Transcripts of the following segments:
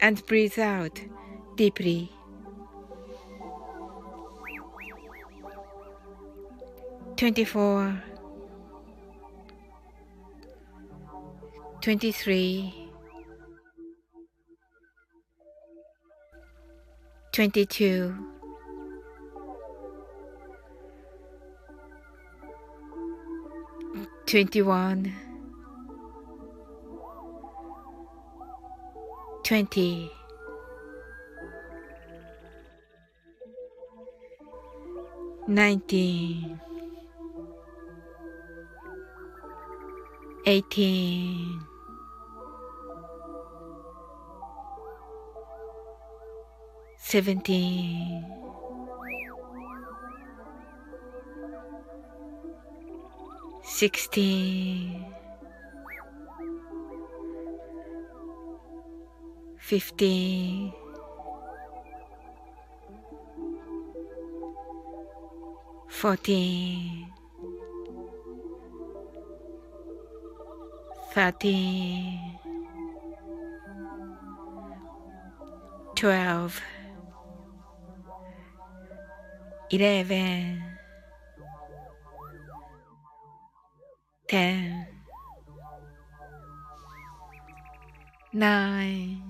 and breathe out deeply. Twenty-four, twenty-three, twenty-two, twenty-one. Twenty. Nineteen, eighteen, seventeen, sixteen. Fifteen, fourteen, thirteen, twelve, eleven, ten, nine,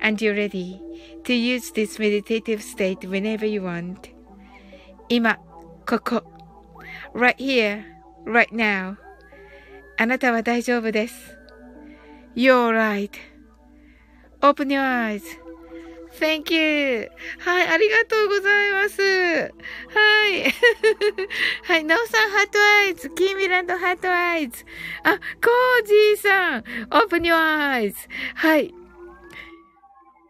And you're ready to use this meditative state whenever you want. 今、ここ。right here, right now. あなたは大丈夫です。You're right. Open your eyes. Thank you. はい、ありがとうございます。はい。はい、なおさん、ハートアイズ。キーミランド、ハートアイズ。あ、コージーさん、Open your eyes. はい。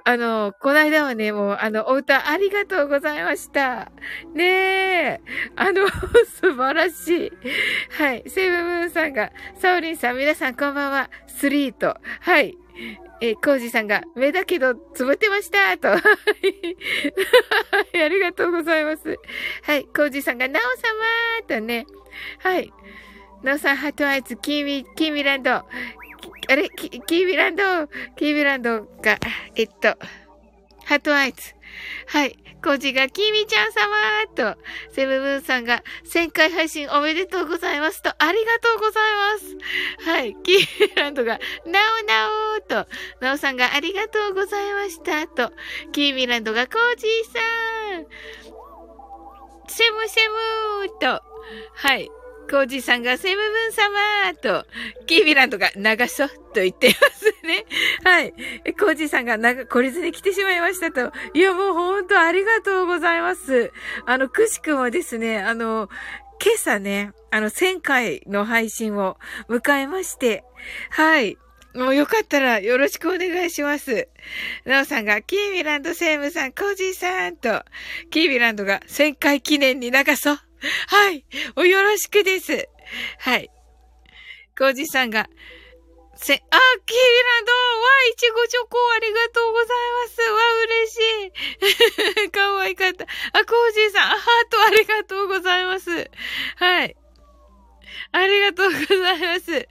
あの、この間はね、もう、あの、お歌ありがとうございました。ねえ。あの、素晴らしい。はい。セイブムーンさんが、サオリンさん、皆さんこんばんは。スリート。はい。えコージさんが、目だけど、つぶってましたと。はい。ありがとうございます。はい。コージさんが、なおさまとね。はい。なおさん、ハートアイズ、キーミ、キーミランド。あれキービランド、キービランドが、えっと、ハートアイズ。はい。コージが、キミちゃん様と、セブブーンさんが、1000回配信おめでとうございますと、ありがとうございます。はい。キービランドが、なおなおと、なおさんが、ありがとうございましたと、キービランドが、コージーさんセムセムと、はい。コージさんがセムブン様と、キービランドが流そうと言っていますね。はい。コージさんがなこれずに来てしまいましたと。いや、もうほんとありがとうございます。あの、くしくもですね、あの、今朝ね、あの、1000回の配信を迎えまして、はい。もうよかったらよろしくお願いします。なおさんが、キービランドセームさん、コージーさんと、キービランドが1000回記念に流そう。はい。およろしくです。はい。コージさんが、せ、あ、キーランドわ、いちごチョコありがとうございます。わ、嬉しい。かわいかった。あ、コージさん、ハートありがとうございます。はい。ありがとうございます。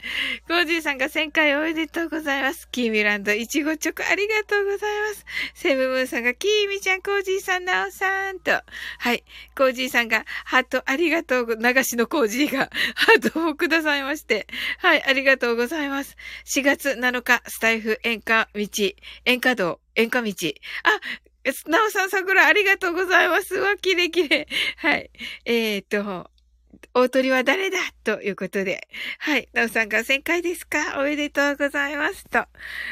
コージーさんが1000回おめでとうございます。キーミランド、いちごチョコありがとうございます。セブムーンさんが、キーミちゃん、コージーさん、ナオさんと。はい。コージーさんが、ハートありがとう、流しのコージーが、ハートをくださいまして。はい、ありがとうございます。4月7日、スタイフ演歌道、演歌道、演歌道。あ、なおさん、桜ありがとうございます。わ、きれきれ。はい。えー、っと、大鳥は誰だということで。はい。なおさんが1000回ですか？おめでとうございますと。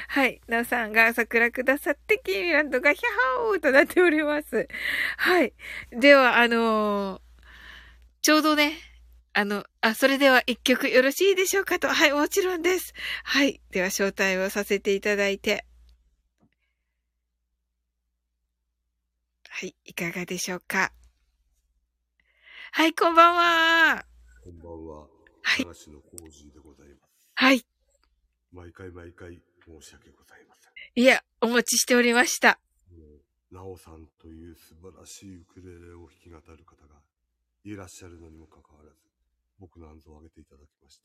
はい。なおさんが桜くださって、キーミランドがヒャホーとなっております。はい。では、あのー、ちょうどね、あの、あ、それでは一曲よろしいでしょうかと。はい、もちろんです。はい。では、招待をさせていただいて。はい、いかがでしょうか？はい、こんばんは。こんばんは。はい。でございます。はい。毎回毎回申し訳ございません。いや、お待ちしておりました。なおさんという素晴らしいウクレレを弾き語る方がいらっしゃるのにもかかわらず、僕の案図を上げていただきまして、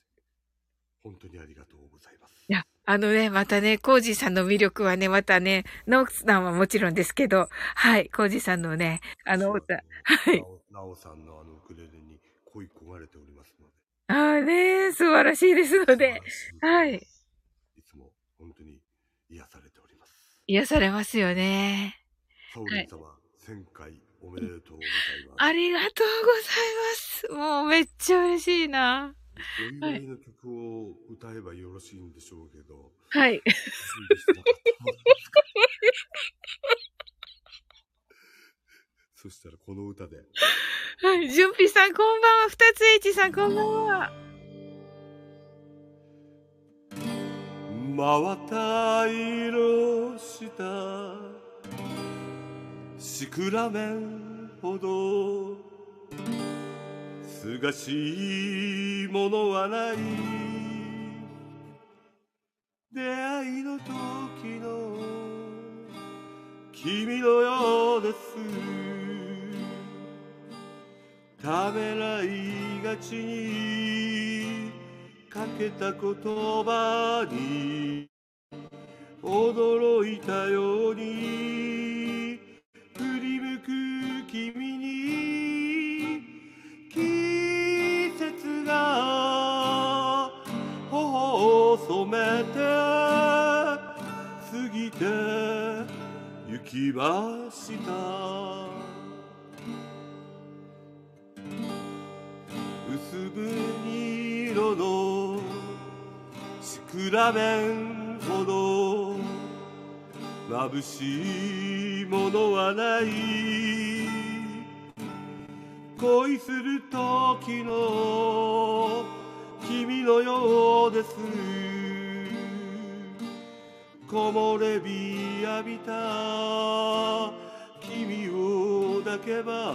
本当にありがとうございます。いや、あのね、またね、コージーさんの魅力はね、またね、ノークさんはもちろんですけど、はい、コージーさんのね、あの歌、はい。なおさんのあのウクレレに恋焦がれておりますので。ああね、素晴らしいですので、はい。いつも本当に癒されております。癒されますよね。サオリン様、はい、1000回おめでとうございます。ありがとうございます。もうめっちゃ嬉しいな。お祝いの曲を歌えばよろしいんでしょうけど。はい。そしたらこの歌で。はい。じゅんぴさんこんばんは。ふたつえちさんこんばんは。真綿色したシクラメンほどすがしいものはない。出会いの時の君のようですためらいがちにかけた言葉に驚いたように過ぎて行きました。薄紅色のシクラメンほど眩しいものはない。恋する時の君のようです。木漏れ日浴びた。君を抱けば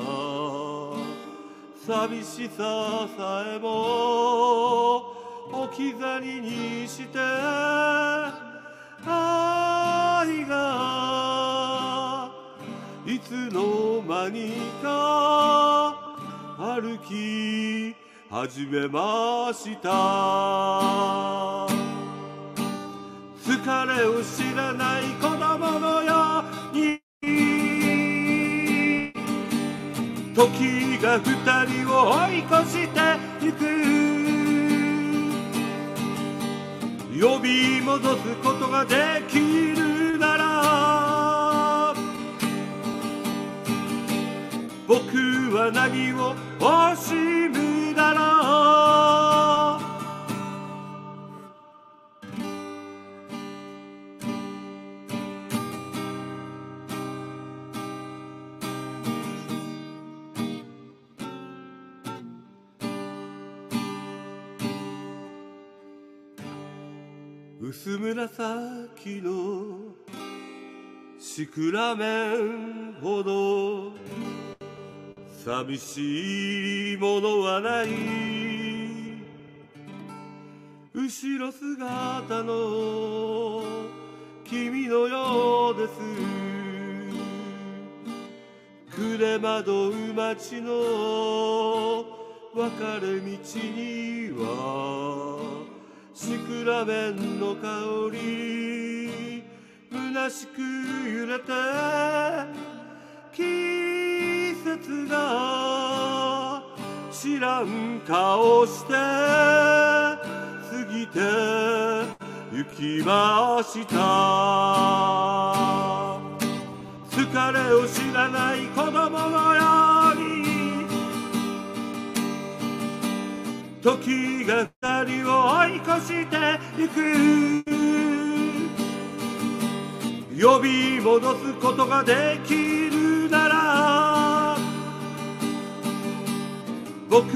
寂しささえも置き去りにして愛がいつの間にか歩き始めました。疲れを知らない子供のように。時が二人を追い越してゆく。呼び戻すことができるなら僕は何を惜し薄紫のシクラメンほど寂しいものはない。後ろ姿の君のようです。暮れ惑う街の分かれ道にはシクラメンの香り。虚しく揺れて季節が知らん顔して過ぎて行きました。疲れを知らない子供のように時が二人を追い越してゆく。呼び戻すことができるなら僕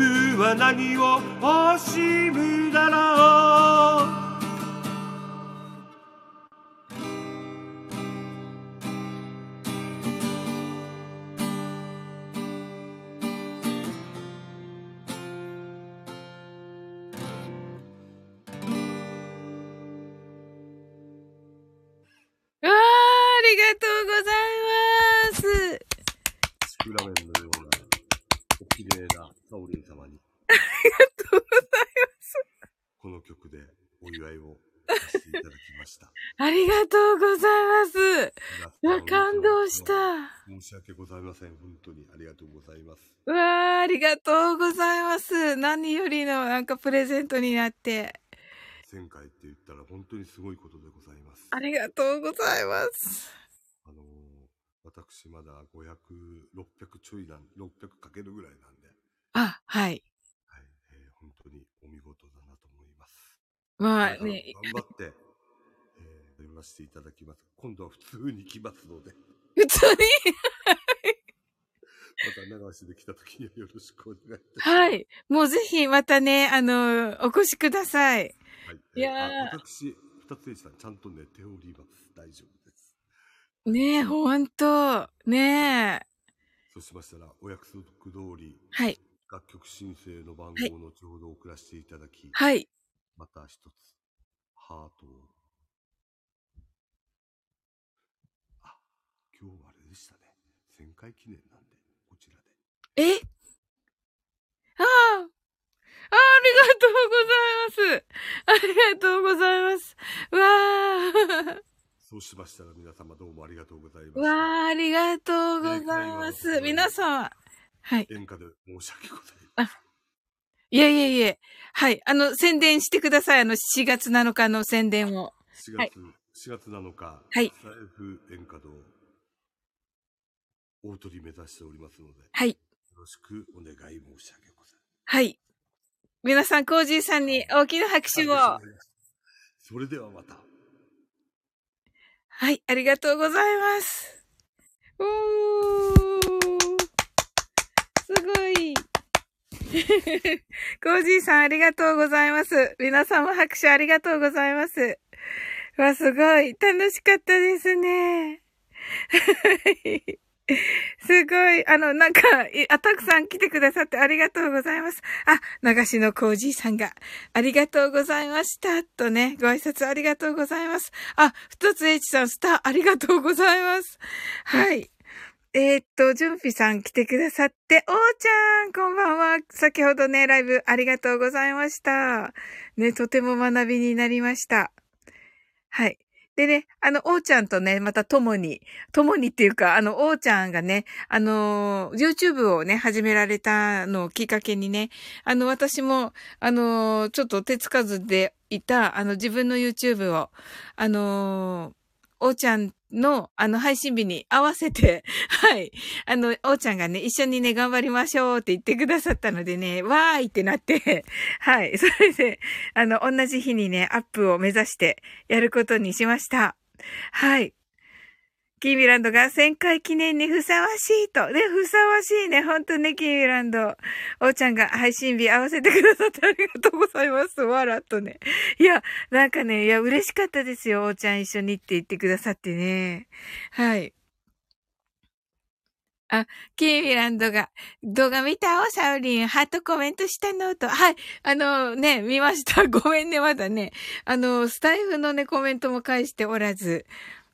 は何を惜しむだろう。わ、感動した。申し訳ございません。本当にありがとうございます。うわー、ありがとうございます。何よりのなんかプレゼントになって。前回って言ったら本当にすごいことでございます。ありがとうございます。あのー私まだ500、600ちょいなん、600かけるぐらいなんで、あ、はい。はい、えー本当にお見事だなと思います。まあね、頑張って、えー、読ませていただきます。今度は普通に来ますので、普通に？また流しで来た時にはよろしくお願いいたします。は。い。もうぜひまたね、あの、お越しください。はい、いや私、二つさん、ちゃんと寝ております。大丈夫です。ねえ、ほんと。ねえ。そうしましたら、お約束通り、はい。楽曲申請の番はい号を後ほど送らせていただき、はい。また一つ、ハートを。今日はあれでしたね。1000回記念なんで、こちらで。え？ああ。あありがとうございます。ありがとうございます。わあ。そうしましたら皆様どうもありがとうございました。わあ、ありがとうございます。皆様。はい。演歌で申し訳ございません。いえいえいえ。はい。あの、宣伝してください。あの、4月7日の宣伝を。4月、はい4月7日、はい財布演歌堂、大鳥目指しておりますので、よはい。ろしくお願い申し上げます。はい。皆さん、コージーさんに大きな拍手を。それではまた。はい、ありがとうございます。おー。すごい。コージーさんありがとうございます。皆さんも拍手ありがとうございます。わ、すごい。楽しかったですね。は い すごい。あの、なんか、あ、たくさん来てくださってありがとうございます。あ、流しのコージーさんが、ありがとうございました。とね、ご挨拶ありがとうございます。あ、ふとつ H さん、スター、ありがとうございます。はい。えーっと、じゅんぴさん来てくださって、おーちゃん、こんばんは。先ほどね、ライブありがとうございました。ね、とても学びになりました。はい。でね、あの、おーちゃんとね、また共に、共にっていうか、あの、おーちゃんがね、あの、YouTube をね、始められたのをきっかけにね、あの、私も、あの、ちょっと手つかずでいた、あの、自分の YouTube を、あの、おーちゃんの、あの、配信日に合わせて、はい。あの、おーちゃんがね、一緒にね、頑張りましょうって言ってくださったのでね、わーいってなって、はい。それで、あの、同じ日にね、アップを目指してやることにしました。はい。キーミランドが1000回記念にふさわしいと。ね、ふさわしいね。ほんとね、キーミランド。おーちゃんが配信日合わせてくださってありがとうございます。わらっとね。いや、なんかね、いや、嬉しかったですよ。おーちゃん一緒にって言ってくださってね。はい。あ、キーミランドが、動画見たおサウリン、ハートコメントしたの？と。はい。あのね、見ました。ごめんね、まだね。あの、スタイフのね、コメントも返しておらず。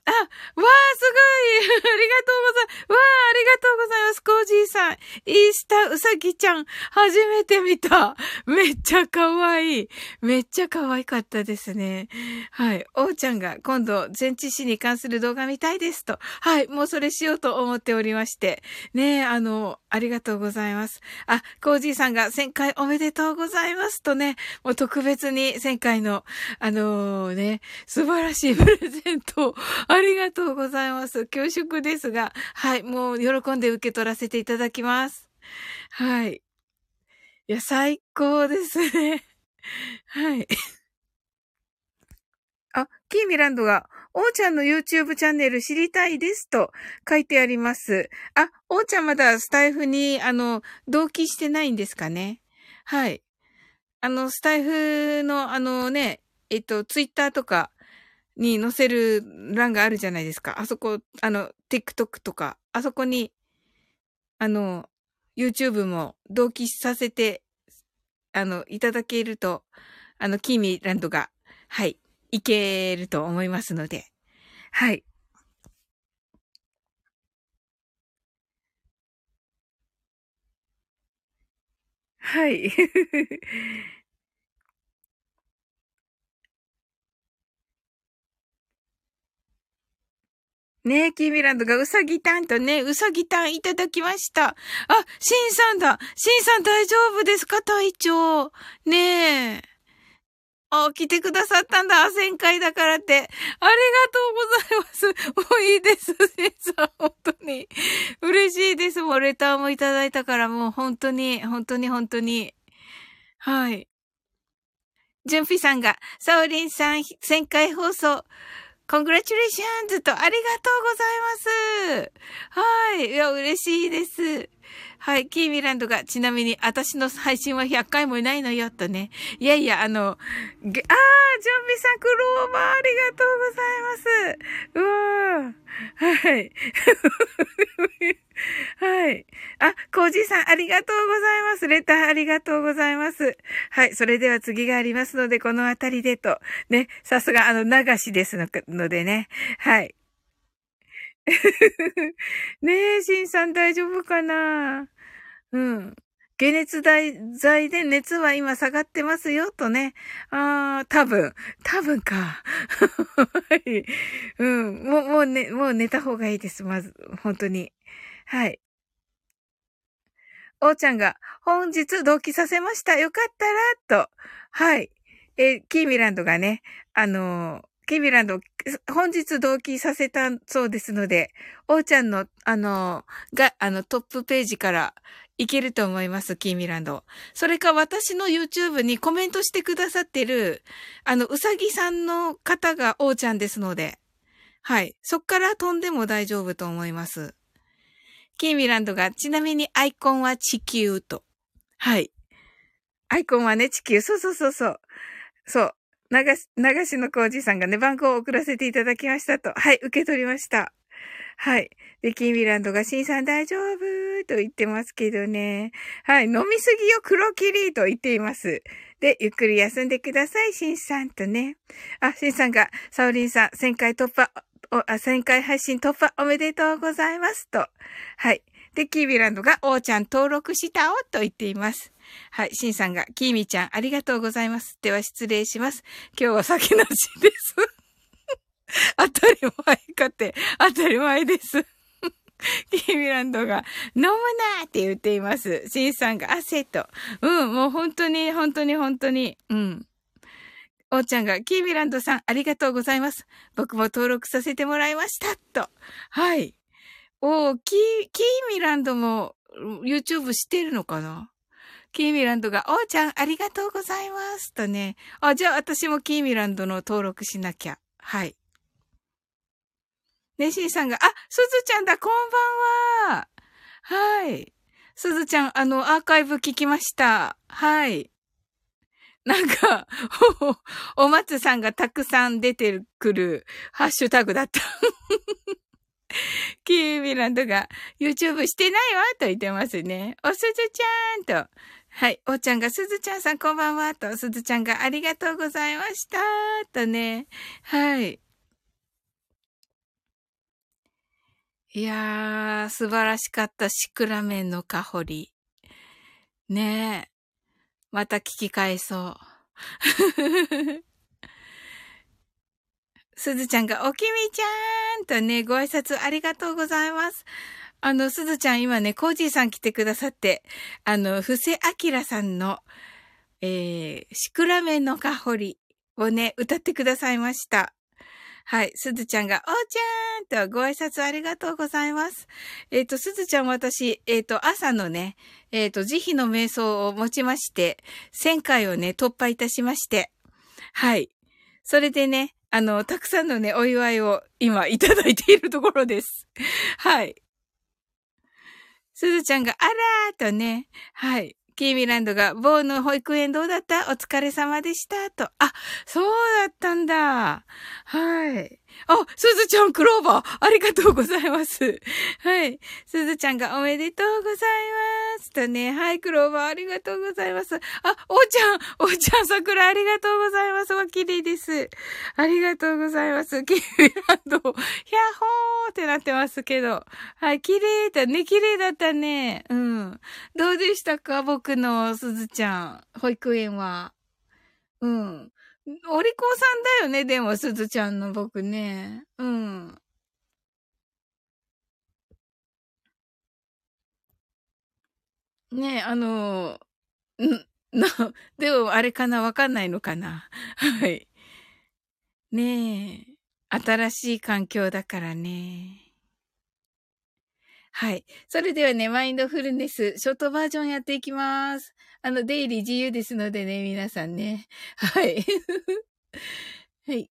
あ、わあ、すごいありがとうございます。わあ、ありがとうございます。コージーさん。イースターうさぎちゃん、初めて見た。めっちゃ可愛い。めっちゃ可愛かったですね。はい。おうちゃんが今度、前置詞に関する動画見たいですと。はい。もうそれしようと思っておりまして。ねえあの、ありがとうございます。あ、コージーさんが1000回おめでとうございますとね、もう特別に1000回の、あのー、ね、素晴らしいプレゼントああ ありがとうございます。恐縮ですが、はい、もう喜んで受け取らせていただきます。はい。いや、最高ですね。はい。あ、キーミランドが、おーちゃんの YouTube チャンネル知りたいですと書いてあります。あ、おーちゃんまだスタイフに、あの、同期してないんですかねはい。あの、スタイフの、あのね、えっと、ツイッターとか、に載せる欄があるじゃないですか。あそこ、あの、TikTok とか、あそこに、あの、YouTube も同期させて、あの、いただけると、あの、キーミーランドが、はい、いけると思いますので、はい。はい。ねえ、キーミランドがうさぎたんとね、うさぎたんいただきました。あ、シンさんだ。シンさん大丈夫ですか隊長？ねえ。あ、来てくださったんだ。1000回だからって。ありがとうございます。もういいです、シンさん。本当に。嬉しいです。もうレターもいただいたから、もう本当に、本当に、本当に。はい。ジュンピさんが、サオリンさん、1000回放送。コングラチュレーションズとありがとうございます。はい。いや、嬉しいです。はい。キーミランドが、ちなみに、私の配信は100回もいないのよ、とね。いやいや、あの、あー、ジョンビさん、クローバー、ありがとうございます。うわー。はい。はい。あ、コージーさん、ありがとうございます。レターありがとうございます。はい。それでは次がありますので、このあたりでと。ね。さすが、あの、流しですのでね。はい。ねえ、シンさん大丈夫かな？うん。解熱剤で熱は今下がってますよ、とね。ああ、多分。多分か。はい。うん。もう、もうね、もう寝た方がいいです。まず、本当に。はい。おーちゃんが、本日同期させました。よかったら、と。はい。えキーミランドがね、あのー、キーミランド、本日同期させたそうですので、おーちゃんの、あの、が、あの、トップページからいけると思います、キーミランド。それか私の YouTube にコメントしてくださってる、あの、うさぎさんの方がおーちゃんですので、はい。そっから飛んでも大丈夫と思います。キーミランドが、ちなみにアイコンは地球と。はい。アイコンはね、地球。そうそうそうそう。そう。流し、流しの工事さんがね、番号を送らせていただきましたと。はい、受け取りました。はい。で、キーミランドが、シンさん大丈夫と言ってますけどね。はい。飲みすぎよ、黒霧と言っています。で、ゆっくり休んでください、シンさんとね。あ、シンさんが、サオリンさん、1000回突破、お、あ、1000回配信突破おめでとうございますと。はい。で、キービランドが、おーちゃん登録したおと言っています。はい。シンさんが、キーミちゃんありがとうございます。では失礼します。今日は酒なしです。当たり前かって、当たり前です。キーミランドが、飲むなーって言っています。シンさんが、汗と。うん、もう本当に、本当に、本当に。うん。おーちゃんが、キーミランドさん、ありがとうございます。僕も登録させてもらいました。と。はい。おー、キー、キーミランドも、YouTube してるのかな？キーミランドが、おーちゃん、ありがとうございます。とね。あ、じゃあ私もキーミランドの登録しなきゃ。はい。ねしーさんが、あ、すずちゃんだ、こんばんは。はい。すずちゃん、あの、アーカイブ聞きました。はい。なんか、お、お松さんがたくさん出てくるハッシュタグだった。キーミランドが、YouTube してないわと言ってますね。おすずちゃんと。はい。おーちゃんが、すずちゃんさんこんばんはと、すずちゃんがありがとうございましたとね。はい。いやー、素晴らしかったシクラメンの香り。ねえ。また聞き返そう。すずちゃんが、おきみちゃーんとね、ご挨拶ありがとうございます。あの、すずちゃん今ね、コージーさん来てくださって、あの、布施明さんの、えー、シクラメンの香りをね、歌ってくださいました。はい。すずちゃんが、おーちゃーんとご挨拶ありがとうございます。えっ、と、すずちゃん私、えっ、と、朝のね、えっ、と、慈悲の瞑想を持ちまして、1000回をね、突破いたしまして、はい。それでね、あの、たくさんのね、お祝いを今いただいているところです。はい。すずちゃんが、あらーとね、はい。キーミランドが、某の保育園どうだった？お疲れ様でした。と。あ、そうだったんだ。はい。あ、すずちゃん、クローバー、ありがとうございます。はい。すずちゃんがおめでとうございます。とね、はい、クローバー、ありがとうございます。あ、おーちゃん、おーちゃん、桜、ありがとうございます。お綺麗です。ありがとうございます。キーミランド、ヒャホーってなってますけど。はい、綺麗だね、綺麗だったね。うん。どうでしたか僕のすずちゃん、保育園は。うん。お利口さんだよね、でも、すずちゃんの僕ね。うん。ねえ、あの、ん、な、でも、あれかなわかんないのかなはい。ねえ。新しい環境だからね。はい。それではね、マインドフルネス、ショートバージョンやっていきます。あの、出入り自由ですのでね、皆さんね。はい。はい。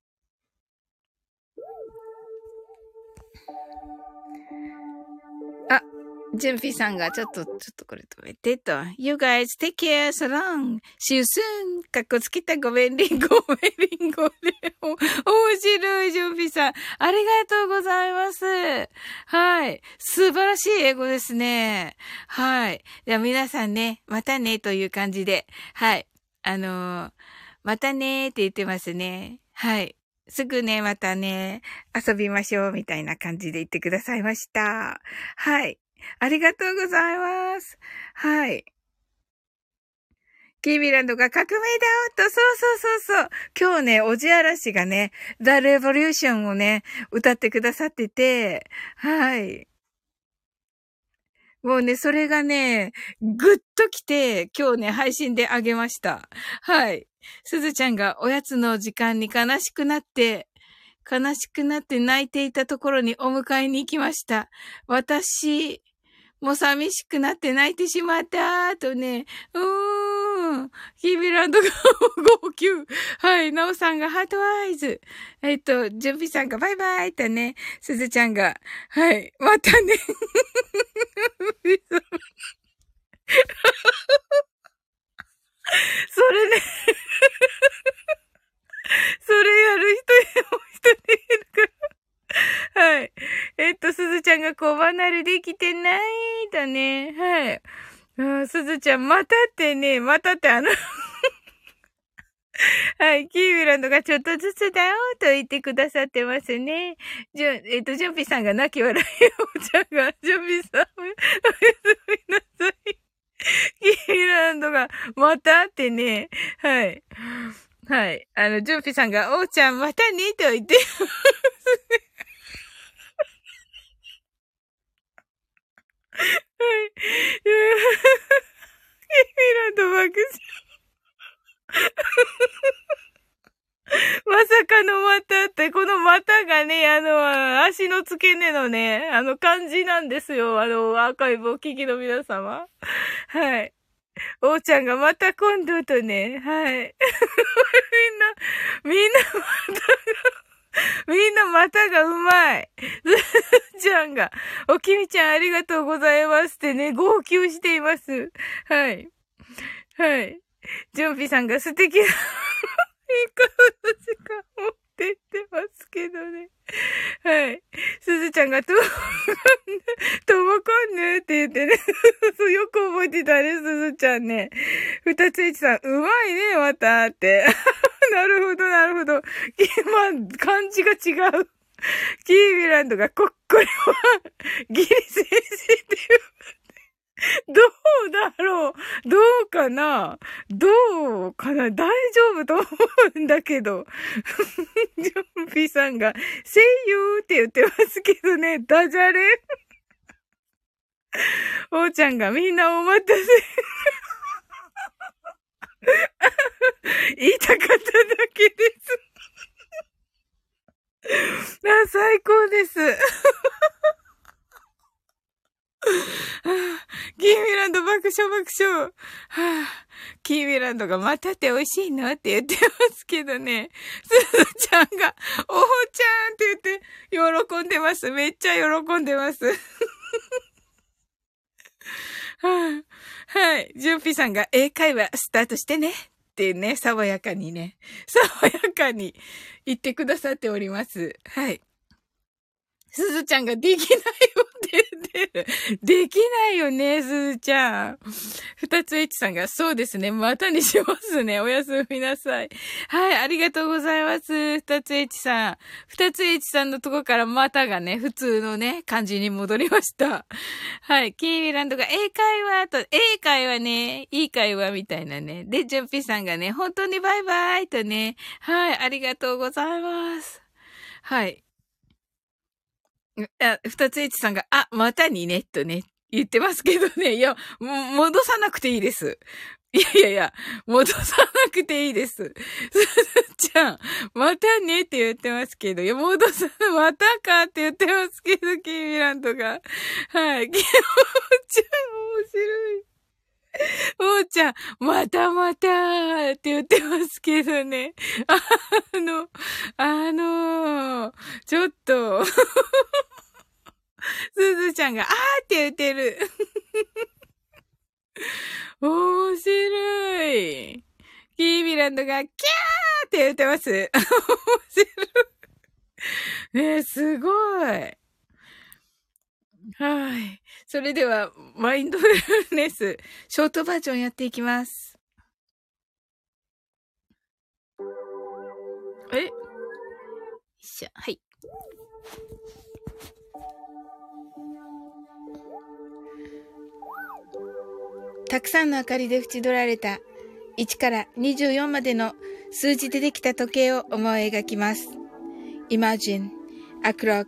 あ、ジュンピさんがちょっと、ちょっとこれ止めてと。You guys take care, so long. See you soon. かっこつけたごめんりんご、ごめんりんごで。お面白い、ジュンピさん。ありがとうございます。はい。素晴らしい英語ですね。はい。では皆さんね、またねという感じで。はい。あのーまたねって言ってますね。はい。すぐね、またね、遊びましょうみたいな感じで言ってくださいました。はい。ありがとうございます。はい。キービランドが革命だと、そうそうそうそう。今日ね、おじあらしがね、The Revolution をね、歌ってくださってて、はい。もうね、それがね、ぐっと来て、今日ね、配信であげました。はい。すずちゃんがおやつの時間に悲しくなって、悲しくなって泣いていたところにお迎えに行きました。私、もう寂しくなって泣いてしまった、とね、うーん。キービランドが号泣。はい。ナオさんがハートアイズ。えっと、ジュンピさんがバイバイとね、すずちゃんが、はい。またね。それね。それやる人やもう一人いるから。はい。えっと、すずちゃんが小離れできてないとね。はい。すずちゃん、またってね、またってあの はい。キービランドがちょっとずつだよと言ってくださってますね。じゅ、えっ、と、ジュンピさんが泣き笑い、おちゃんが、ジュンピさん、おやすみなさい。キービランドが、またってね。はい。はい。あの、ジュンピさんが、おーちゃん、またねと言ってますね。はい。エミラらと爆笑。まさかの股って、この股がね、あの、足の付け根のね、あの感じなんですよ。あの、アーカイブお聞きの皆様。はい。おうちゃんがまた今度とね、はい。みんな、みんなまた みんなまたがうまい。すちゃんが、おきみちゃんありがとうございますってね、号泣しています。はい。はい。ジョンピさんが素敵な、いい顔の時間をってってますけどね。はい。すずちゃんがと、ともこんねって言ってね。よく覚えてたね、すずちゃんね。ふたついちさん、うまいね、またって。なるほど、なるほど。まあ、漢字が違う。キービランドが、こ、これは、ギリ先生っていう。どうだろうどうかなどうかな大丈夫と思うんだけど。ジョンピーさんが、声優って言ってますけどね、ダジャレ。おーちゃんがみんなお待たせ。言いたかっただけです。あ、最高です。キーミランド爆笑爆笑。はあ、キーミランドがまたって美味しいのって言ってますけどね。すずちゃんが、おほちゃんって言って喜んでます。めっちゃ喜んでます。は、い。ジュンピさんが英会話スタートしてね。っていうね、爽やかにね、爽やかに言ってくださっております。はい。すずちゃんができないわって言ってる。できないよね、すずちゃん。二つ H さんが、そうですね、またにしますね。おやすみなさい。はい、ありがとうございます。二つ H さん。二つ H さんのとこからまたがね、普通のね、感じに戻りました。はい、キーミランドが、英会話と、英会話ね、いい会話みたいなね。で、ジョンピさんがね、本当にバイバイとね。はい、ありがとうございます。はい。あ、二つ H さんが、あ、またにね、とね、言ってますけどね。いや、戻さなくていいです。いやいやいや、戻さなくていいです。すずちゃん、またねって言ってますけど、いや、戻さ、またかって言ってますけど、キーミランドが。はい。キーちゃん、面白い。おーちゃん、またまたーって言ってますけどね。あの、あのー、ちょっと すずちゃんが、あーって言ってる。面白い。キービランドが、キャーって言ってます。面白い。ねすごい。はい。それでは、マインドフルネス、ショートバージョンやっていきます。え？よいしょ、はい。たくさんの明かりで縁取られた1から24までの数字でできた時計を思い描きます。Imagine a clock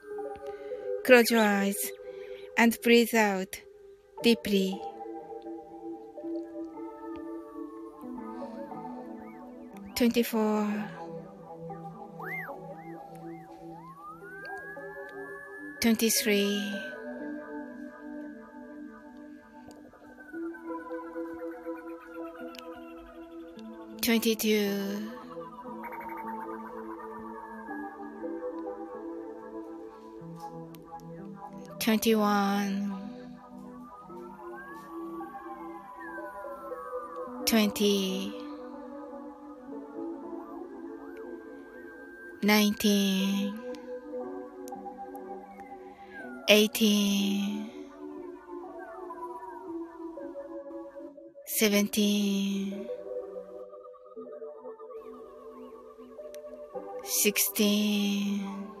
Close your eyes and breathe out deeply. Twenty four. Twenty three. Twenty two. 21 20 19 18 17 16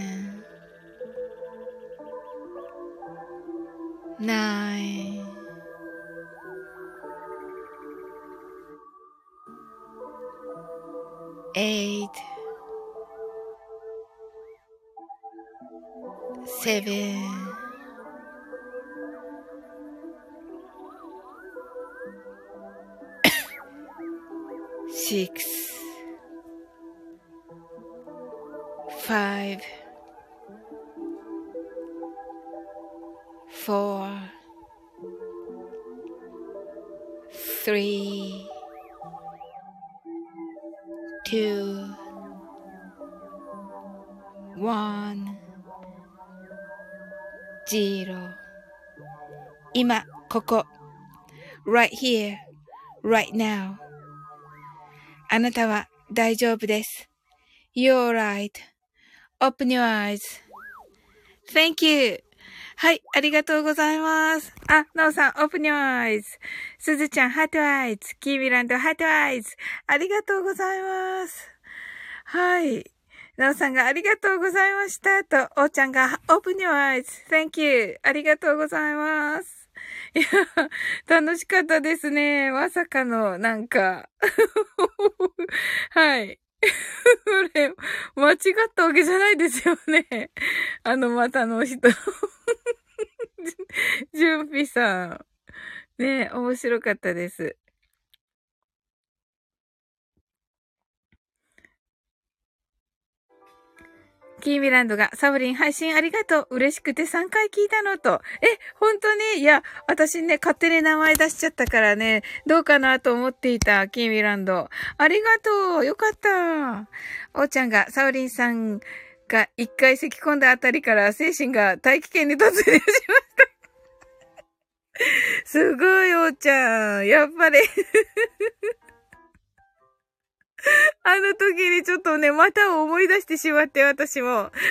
six, five, four, three, two, one, zero 今、ここ。right here, right now. あなたは大丈夫です。 You're all right.Open your eyes.Thank you. はい、ありがとうございます。あ、なおさん、Open your eyes. すずちゃん、 heart eyes。キーミランド、 heart eyes。ありがとうございます。はい。なおさんがありがとうございました。と、おーちゃんが Open your eyes.Thank you. ありがとうございます。いや、楽しかったですね。まさかの、なんか。はい。これ、間違ったわけじゃないですよね。あの、またの人。じゅんぴさん。ね面白かったです。キーミランドが、サブリン配信ありがとう。嬉しくて3回聞いたのと。え、本当に？いや、私ね、勝手に名前出しちゃったからね、どうかなと思っていた、キーミランド。ありがとう。よかった。おーちゃんが、サブリンさんが一回咳き込んだあたりから精神が大気圏に突入しました。すごい、おーちゃん。やっぱり あの時にちょっとね、また思い出してしまって、私も。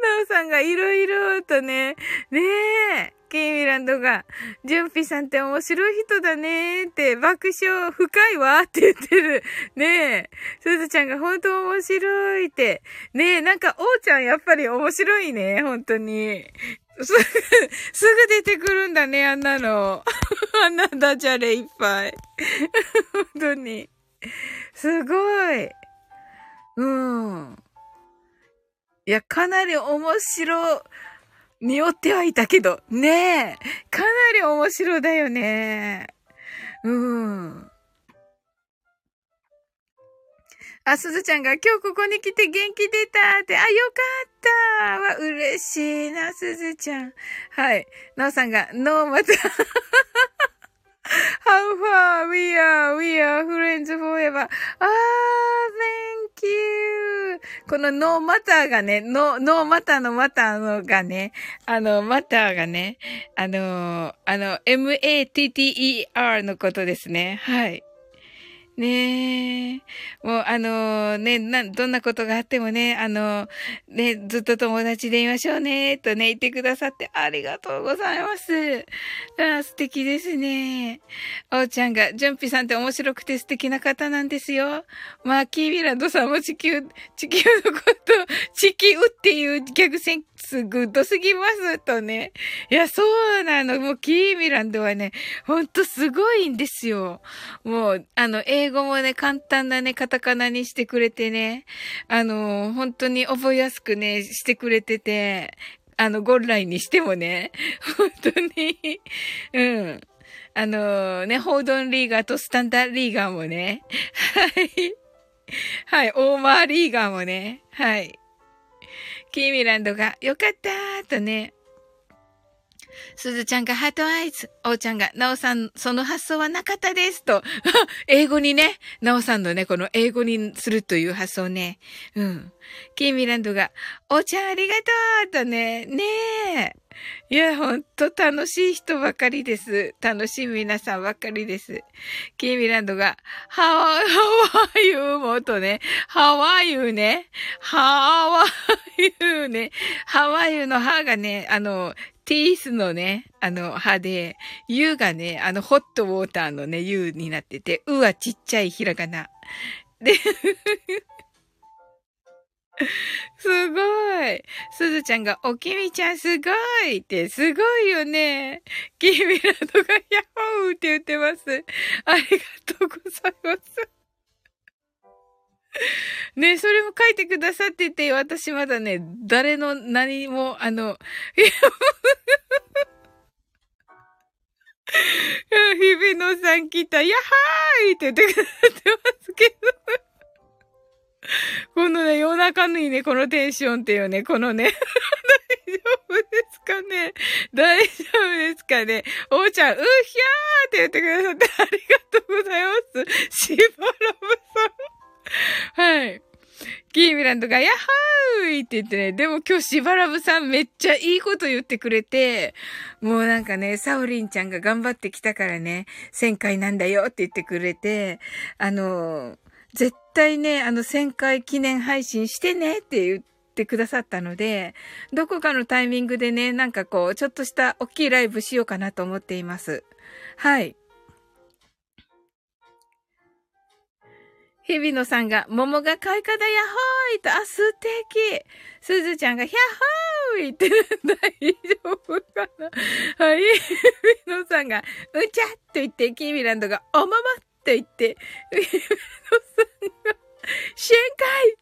なおさんがいろいろとね、ねえ、キーミランドが、ジュンピさんって面白い人だねーって、爆笑深いわって言ってる。ねえ、すずちゃんが本当面白いって。ねえ、なんか、おーちゃんやっぱり面白いね、本当に。すぐ、すぐ出てくるんだね、あんなの。あんなダジャレいっぱい。本当に。すごい。うん。いや、かなり面白、におってはいたけど、ねえ。かなり面白だよね。うん。あ、すずちゃんが今日ここに来て元気出たって、あ、よかったわ、嬉しいな、すずちゃん。はい。なおさんが、ノーまた。How far we are, we are friends forever. あー、thank you. この no matter がね、 no、no matter の matter のがね、あの、 matter がね、あの、あの、m-a-t-t-e-r のことですね。はい。ねえ。もう、あのね、な、どんなことがあってもね、あの、ね、ずっと友達でいましょうね、とね、言ってくださってありがとうございます。あ素敵ですね。おーちゃんが、ジュンピさんって面白くて素敵な方なんですよ。まあ、キーミランドさんも地球、地球のこと、地球っていうギャグセンスグッドすぎます、とね。いや、そうなの。もう、キーミランドはね、ほんとすごいんですよ。もう、あの、英語もね、簡単なね、カタカナにしてくれてね、あの、本当に覚えやすくね、してくれてて、あの、ゴンラインにしてもね、本当に、うん。あのね、ホードンリーガーとスタンダーリーガーもね、はい。はい、オーマーリーガーもね、はい。キーミランドが、よかったーとね、すずちゃんがハートアイズ。おうちゃんが、なおさん、その発想はなかったです。と。英語にね、なおさんのね、この英語にするという発想ね。うん。キーミランドが、おうちゃんありがとうとね、ねえ。いや、ほんと楽しい人ばかりです。楽しい皆さんばかりです。キーミランドが、ハワ、ハワイユーもとね、ハワイユーね、ハワイユーね、ハワイユーの歯がね、あの、ティースのね、あの歯で、U がね、あのホットウォーターのね、U になってて、うはちっちゃいひらがな。ですごい。すずちゃんが、おきみちゃんすごいって、すごいよね。キーミラドがヤホーって言ってます。ありがとうございます。ねそれも書いてくださってて、私まだね、誰の何も、あの、日々のさん来た、やはーいって言ってくださってますけど。このね、夜中にね、このテンションっていうね、このね、大丈夫ですかね？大丈夫ですかね？おーちゃん、うひゃーって言ってくださってありがとうございます。しばらぶさん。はい。キーミランドが、やっはーいって言ってね、でも今日しばらぶさんめっちゃいいこと言ってくれて、もうなんかね、サオリンちゃんが頑張ってきたからね、1000回なんだよって言ってくれて、あの、絶対ね、あの1000回記念配信してねって言ってくださったので、どこかのタイミングでね、なんかこう、ちょっとした大きいライブしようかなと思っています。はい。日比野さんが、桃が開花だやほーいと、あ、素敵すずちゃんが、ひゃっほーいって大丈夫かなはい。日比野さんが、うちゃっと言って、キーミランドが、おままって言って、日比野さんが、深海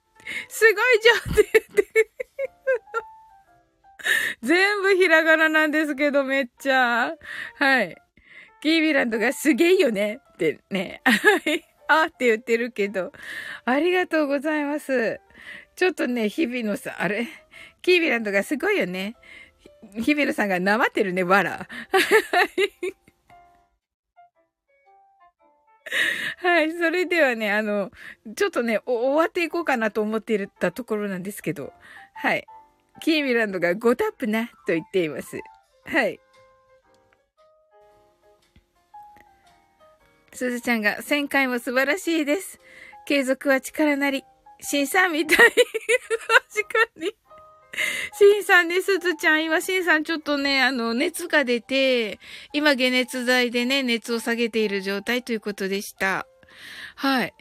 すごいじゃんって言って、全部ひらがななんですけど、めっちゃ。はい。キーミランドがすげえよねってね。はい。あって言ってるけど、ありがとうございます。ちょっとね、日々のさ、あれ？キービランドがすごいよね。日々のさんがなまってるね、わら。はいそれではね、あの、ちょっとね、終わっていこうかなと思っていたところなんですけど、はい。キーミランドが5タップな、と言っています。はい。すずちゃんが1000回も素晴らしいです。継続は力なり。しんさんみたい。確かに。しんさんね、すずちゃん、今、しんさんちょっとね、あの、熱が出て、今、解熱剤でね、熱を下げている状態ということでした。はい。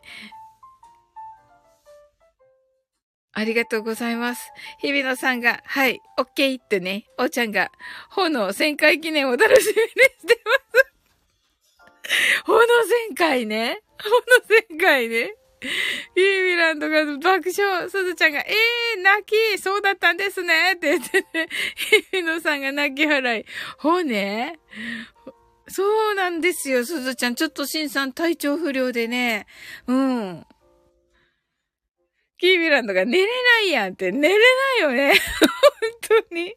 ありがとうございます。日比野さんが、はい、オッケーってね、おーちゃんが、炎1000回記念を楽しみにしてます。ほの前回ね。ほの前回ね。イーミランドが爆笑。すずちゃんが、えー、泣き、そうだったんですね。って言ってね。ヒビノさんが泣き払い。ほね。そうなんですよ、すずちゃん。ちょっとしんさん体調不良でね。うん。キーミランドが寝れないやんって、寝れないよね。本当に。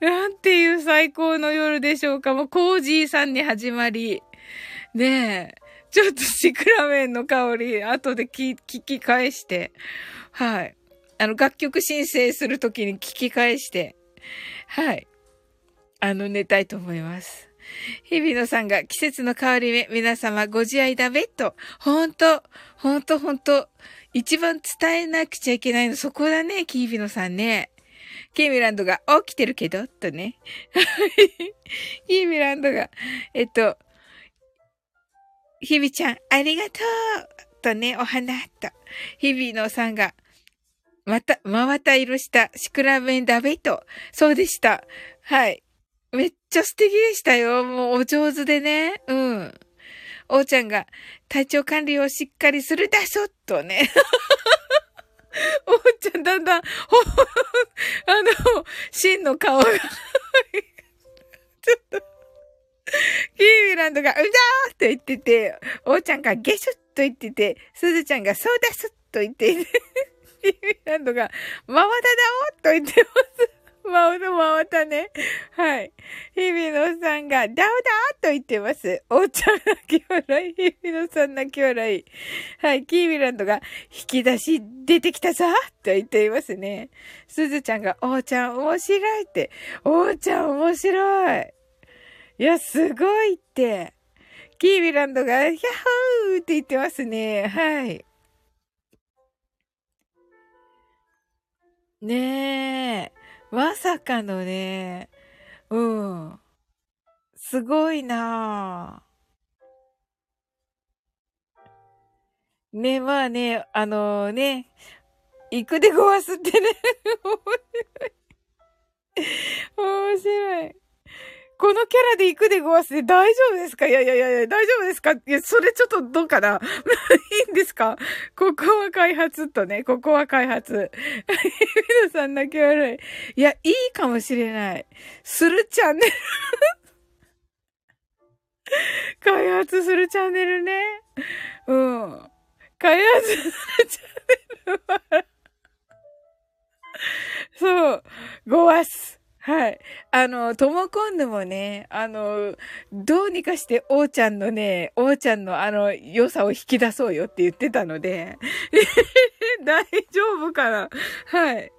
なんていう最高の夜でしょうか。もうコージーさんに始まり。ねえ。ちょっとシクラメンの香り、後で聞き返して。はい。あの、楽曲申請するときに聞き返して。はい。あの、寝たいと思います。日比野さんが季節の変わり目、皆様ご自愛だべと。ほんと、ほんとほんと。一番伝えなくちゃいけないの、そこだね、キービノさんね。キーミランドが起きてるけど、とね。キーミランドが、えっと、ひびちゃん、ありがとうとね、お花と。日々のさんが、また、まわた色したシクラメンダベと。そうでした。はい。めっちゃ素敵でしたよ。もうお上手でね。うん。おーちゃんが、体調管理をしっかりするだそっとね。おーちゃんだんだん、ほ、あの、真の顔がちょっと キーミランドが、うざーと言ってて、おーちゃんがゲシュッと言ってて、すずちゃんがそうですと言っていて、キーミランドが、ママダだおと言ってます。マウス回ったね。はい。日比野さんが、ダウダーと言ってます。お茶泣き笑い。日比野さん泣き笑い。はい。キーミランドが、引き出し出てきたぞと言っていますね。すずちゃんが、おーちゃん面白いって。おーちゃん面白い。いや、すごいって。キーミランドが、ヒャッホーって言ってますね。はい。ねえ。まさかのね。うん。すごいなね、まあね、あのね、行くでごわすってね。面白い面白い。このキャラで行くでごわすで大丈夫ですか？いやいやいやいや、大丈夫ですか？いや、それちょっとどうかな？いいんですか？ここは開発とね、ここは開発。皆さん泣き笑い。いや、いいかもしれない。するチャンネル開発するチャンネルね。うん。開発するチャンネルはそう、ごわす。はい。あの、ともこんぬもね、あの、どうにかしておーちゃんのね、おーちゃんのあの、良さを引き出そうよって言ってたので、大丈夫かな？はい。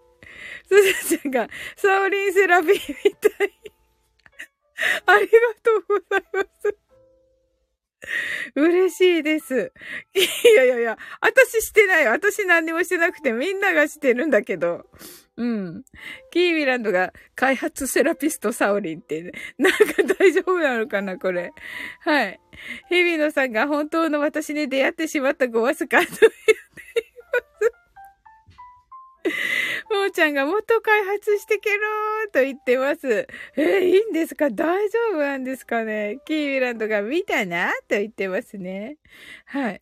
すずちゃんが、サオリンセラピーみたい。ありがとうございます。嬉しいです。いやいやいや、私してない。私何にもしてなくてみんながしてるんだけど。うん。キービランドが開発セラピストサオリンって、ね、なんか大丈夫なのかなこれ。はい。日比野さんが本当の私に出会ってしまったごわすかと言っています。もーちゃんがもっと開発してけろーと言ってます。えー、いいんですか？大丈夫なんですかね？キービランドが見たなと言ってますね。はい。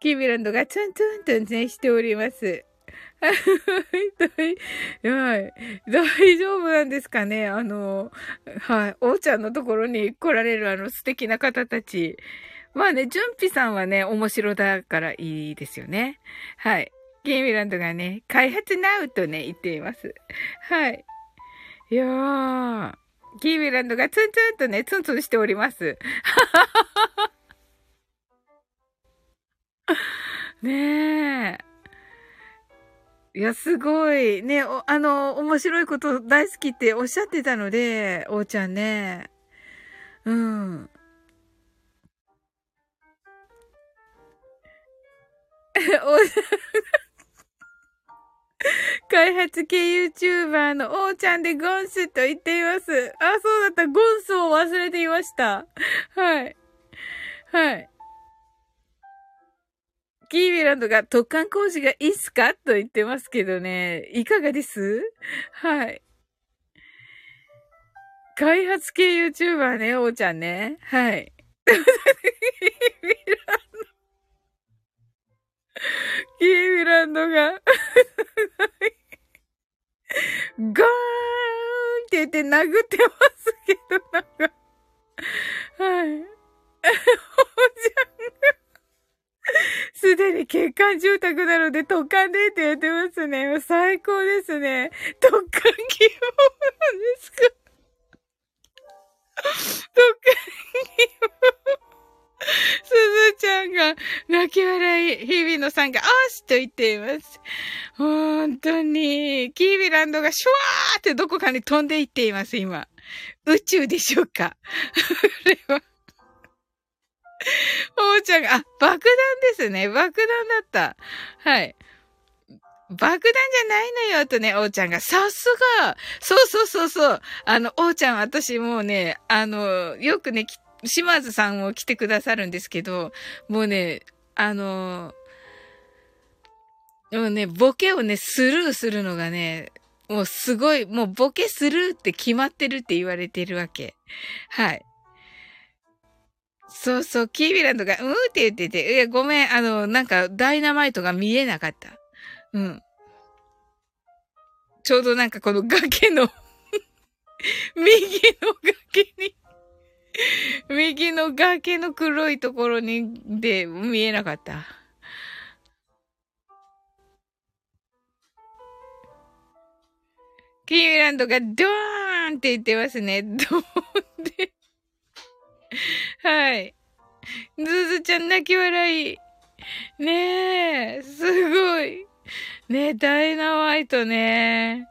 キービランドがツンツンとね、しております。はい、大丈夫なんですかね？あの、はい、おーちゃんのところに来られるあの素敵な方たち。まあね、ジュンピさんはね、面白だからいいですよね。はい。ゲーミランドがね、開発ナウとね、言っています。はい。いやー、ゲーミランドがツンツンとね、ツンツンしております。ねえ。いや、すごい。ね、おあの、面白いこと大好きっておっしゃってたので、おーちゃんね。うん。開発系 YouTuber のおーちゃんでゴンスと言っています。あ、そうだった。ゴンスを忘れていました。はい。はい。キービランドが特艦工事がいいっすかと言ってますけどね。いかがです？はい。開発系 YouTuber ね、おーちゃんね。はい。キービランドがゴーンって言って殴ってますけど、なんかはい。おーちゃん すでに欠陥住宅なので特艦でって言ってますね。最高ですね。特艦希望なんですか特艦希望。すずちゃんが泣き笑い、日比野さんが、あしと言っています。本当に、キービランドがシュワーってどこかに飛んでいっています、今。宇宙でしょうかこれは。おーちゃんが、あ、爆弾ですね。爆弾だった。はい。爆弾じゃないのよ、とね、おーちゃんが、さすがそうそうそうそう。あの、おーちゃん、私もうね、あの、よくね、島津さんも来てくださるんですけど、もうね、あの、もうね、ボケをね、スルーするのがね、もうすごい、もうボケスルーって決まってるって言われてるわけ。はい。そうそう、キービランドが、うんって言ってて、いや、ごめん、あの、なんか、ダイナマイトが見えなかった。うん。ちょうどなんかこの崖の 右の崖に右の崖の黒いところに、で、見えなかった。キーミランドがドーンって言ってますね。ドーンって。はい。ズズちゃん泣き笑い。ねえ、すごい。ねえ、ダイナマイトね。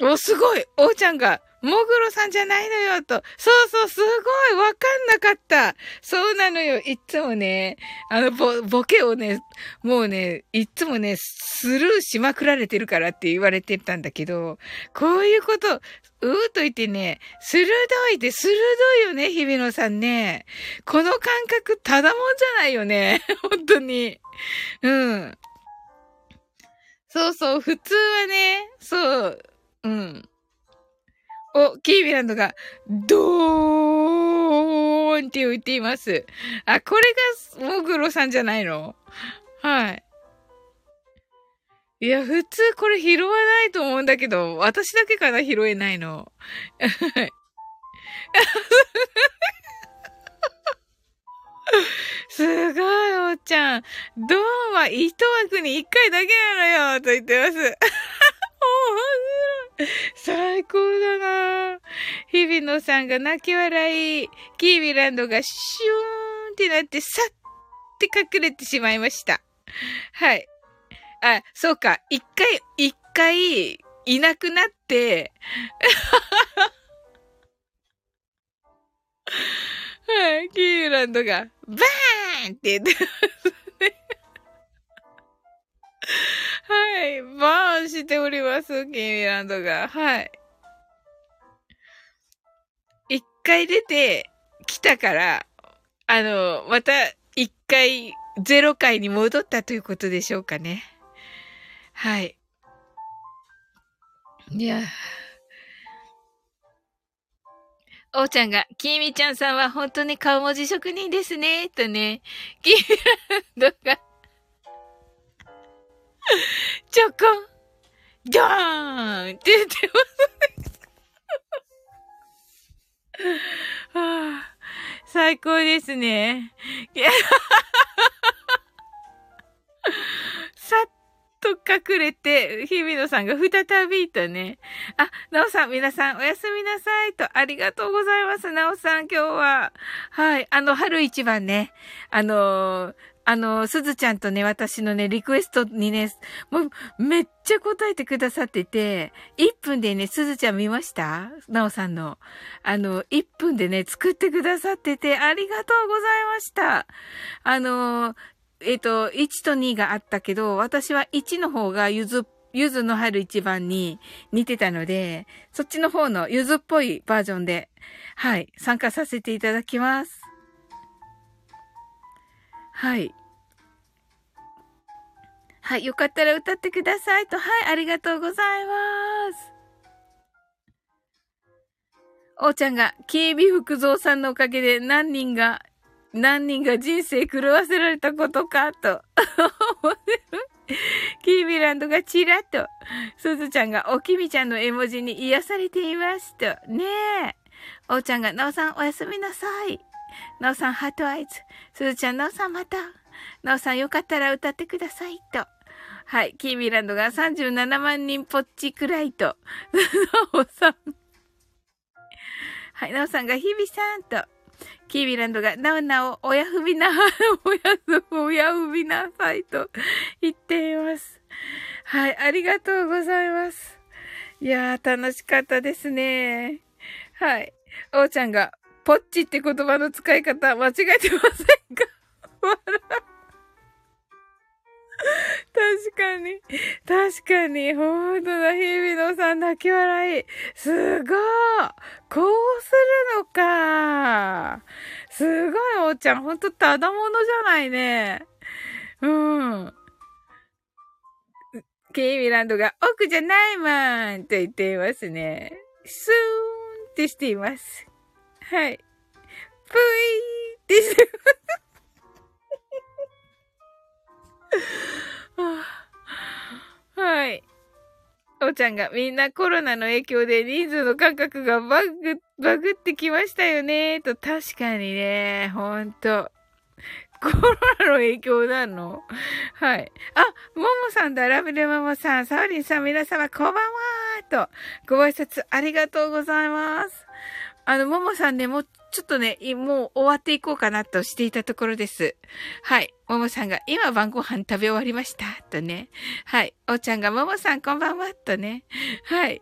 お、すごいおーちゃんが、もぐろさんじゃないのよ、と。そうそう、すごいわかんなかった。そうなのよ。いつもね、あの、ボ、ボケをね、もうね、いつもね、スルーしまくられてるからって言われてたんだけど、こういうこと、うーと言ってね、鋭いで鋭いよね、日比野さんね。この感覚、ただもんじゃないよね。本当に。うん。そうそう、普通はね、そう、うん。お、キービランドが、ドーンって言っています。あ、これが、モグロさんじゃないの？はい。いや、普通これ拾わないと思うんだけど、私だけかな拾えないの。すごい、おっちゃん。ドーンは一枠に一回だけなのよ、と言ってます。最高だな日比野さんが泣き笑い、キービランドがシューンってなって、さって隠れてしまいました。はい。あ、そうか。一回、一回、いなくなって、はい、キーランドが、バーンって言ってますね。はい、バーンしております、キーランドが。はい。一回出てきたから、あの、また一回、ゼロ回に戻ったということでしょうかね。はい。いや。おーちゃんが、きみちゃんさんは本当に顔文字職人ですね、とね、きみランドが、チョコ、ドーンって言ってますね。はあ、最高ですね。さっと隠れて、日比野さんが再びとね。あ、なおさん、皆さんおやすみなさいと、ありがとうございます。なおさん、今日は。はい。あの、春一番ね、あのー、あの、すずちゃんとね、私のね、リクエストにね、もう、めっちゃ答えてくださってて、1分でね、すずちゃん見ました？なおさんの。あの、1分でね、作ってくださってて、ありがとうございました。あの、えっ、ー、と、1と2があったけど、私は1の方がゆず、ゆずの春一番に似てたので、そっちの方のゆずっぽいバージョンで、はい、参加させていただきます。はい。はい、よかったら歌ってくださいと、はい、ありがとうございます。おーちゃんが、警備福蔵さんのおかげで何人が何人が人生狂わせられたことか、と。キービランドがチラッと、すずちゃんがおきみちゃんの絵文字に癒されていますと。ねえ。おうちゃんが、なおさんおやすみなさい。なおさんハートアイズ。すずちゃん、なおさんまた。なおさんよかったら歌ってくださいと。はい。キーミランドが37万人ぽっちくらいと。なおさん。はい。なおさんが日々さんと。キービランドが、なおなお、おやふびな、おやす、おやふびなさいと言っています。はい、ありがとうございます。いやー、楽しかったですね。はい。おーちゃんが、ポッチって言葉の使い方間違えてませんか？笑確かに。確かに。ほんとだ。日比野さん泣き笑い。すごい。こうするのか。すごい、おーちゃん。ほんとただものじゃないね。うん。ケイミランドが奥じゃないまんと言っていますね。スーンってしています。はい。ぷいーってしてます。はい。おちゃんがみんなコロナの影響で人数の感覚がバグ、バグってきましたよね。と、確かにね、ほんと。コロナの影響なの？はい。あ、ももさんだ、ラブルマモさん、サウリンさん、皆様、こんばんはと、ご挨拶ありがとうございます。あの、ももさんね、も、ちょっとね、もう終わっていこうかなとしていたところです。はい。ももさんが、今晩ご飯食べ終わりました。とね。はい。おーちゃんが、ももさんこんばんは。とね。はい。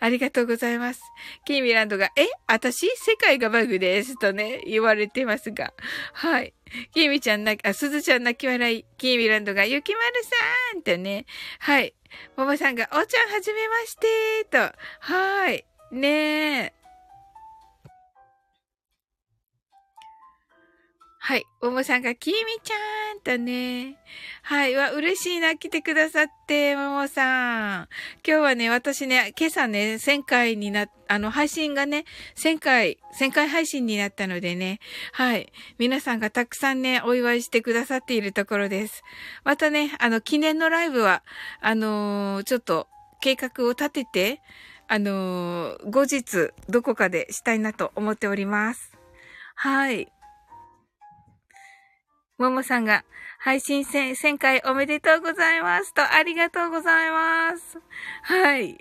ありがとうございます。キーミランドが、え？私世界がバグです。とね、言われてますが。はい。キーミちゃん泣き、あ、すずちゃん泣き笑い。キーミランドが、ゆきまるさんとね。はい。ももさんが、おーちゃんはじめましてと。はい。ねえ。はい。ももさんが、きみちゃんとね。はい。わ、嬉しいな、来てくださって、ももさん。今日はね、私ね、今朝ね、1000回にな、あの、配信がね、1000回、1000回配信になったのでね。はい。皆さんがたくさんね、お祝いしてくださっているところです。またね、あの、記念のライブは、あのー、ちょっと、計画を立てて、あのー、後日、どこかでしたいなと思っております。はい。ももさんが、配信1000回おめでとうございますと、ありがとうございます。はい。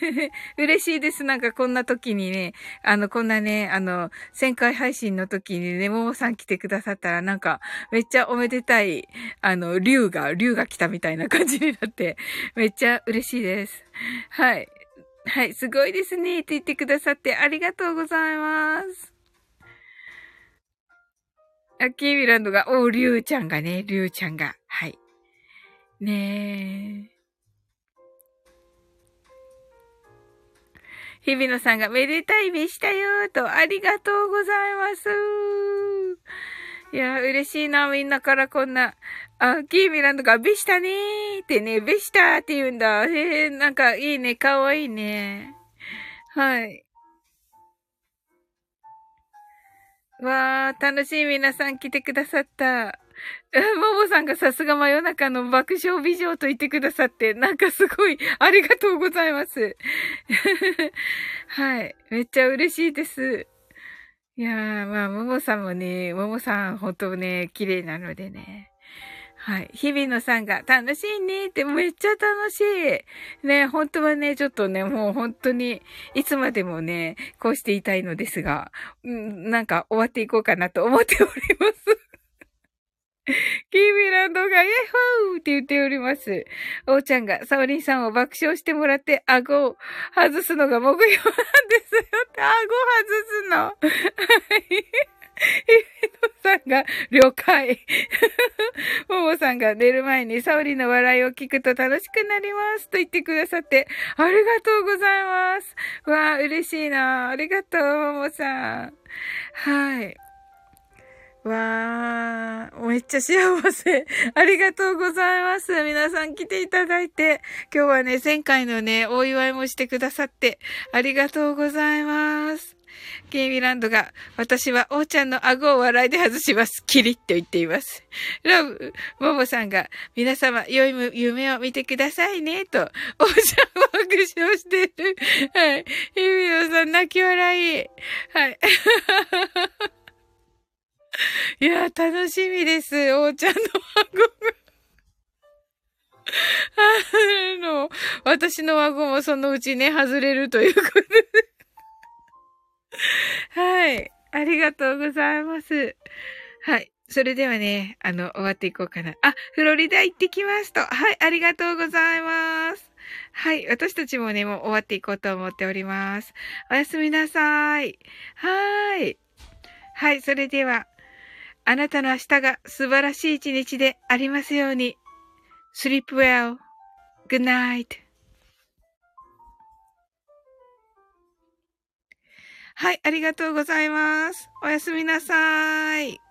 嬉しいです。なんかこんな時にね、あの、こんなね、あの、1000回配信の時にね、ももさん来てくださったら、なんか、めっちゃおめでたい、あの、竜が、竜が来たみたいな感じになって、めっちゃ嬉しいです。はい。はい、すごいですね、って言ってくださってありがとうございます。あ、キーミランドが、おうリュウちゃんがね、リュウちゃんが。はい。ねえ。日比野さんがめでたい目したよと、ありがとうございます。いや、嬉しいな、みんなからこんな。あ、キーミランドが、べしたねーってね、べしたって言うんだ。へえ、なんかいいね、かわいいね。はい。わー、楽しい皆さん来てくださった。ももさんがさすが真夜中の爆笑美女と言ってくださって、なんかすごい、ありがとうございます。はい。めっちゃ嬉しいです。いやー、まあ、ももさんもね、ももさん本当ね、綺麗なのでね。はい。日々野さんが楽しいねってめっちゃ楽しい。ね、本当はね、ちょっとね、もう本当に、いつまでもね、こうしていたいのですが、ん、なんか終わっていこうかなと思っております。キービランドが、イェホーって言っております。おーちゃんが、サオリンさんを爆笑してもらって、顎を外すのが目標なんですよって、顎外すの。はい。イベノさんが、了解。ももさんが寝る前にサオリの笑いを聞くと楽しくなりますと言ってくださって、ありがとうございます。わあ、嬉しいな。ありがとう、ももさん。はい。わー、めっちゃ幸せ。ありがとうございます。皆さん来ていただいて、今日はね、前回のね、お祝いもしてくださって、ありがとうございます。ケイミランドが、私は王ちゃんの顎を笑いで外します。キリッと言っています。ラブ、モモさんが、皆様、良い夢を見てくださいね、と、王ちゃんを拍手をしている。はい。ヒミノさん、泣き笑い。はい。いや、楽しみです。王ちゃんの顎が。あの、私の顎もそのうちね、外れるということで。はい。ありがとうございます。はい。それではね、あの、終わっていこうかな。あ、フロリダ行ってきますと。はい、ありがとうございます。はい、私たちもね、もう終わっていこうと思っております。おやすみなさい。はーい。はい、それでは、あなたの明日が素晴らしい一日でありますように。sleep well. Good night. はい、ありがとうございます。おやすみなさい。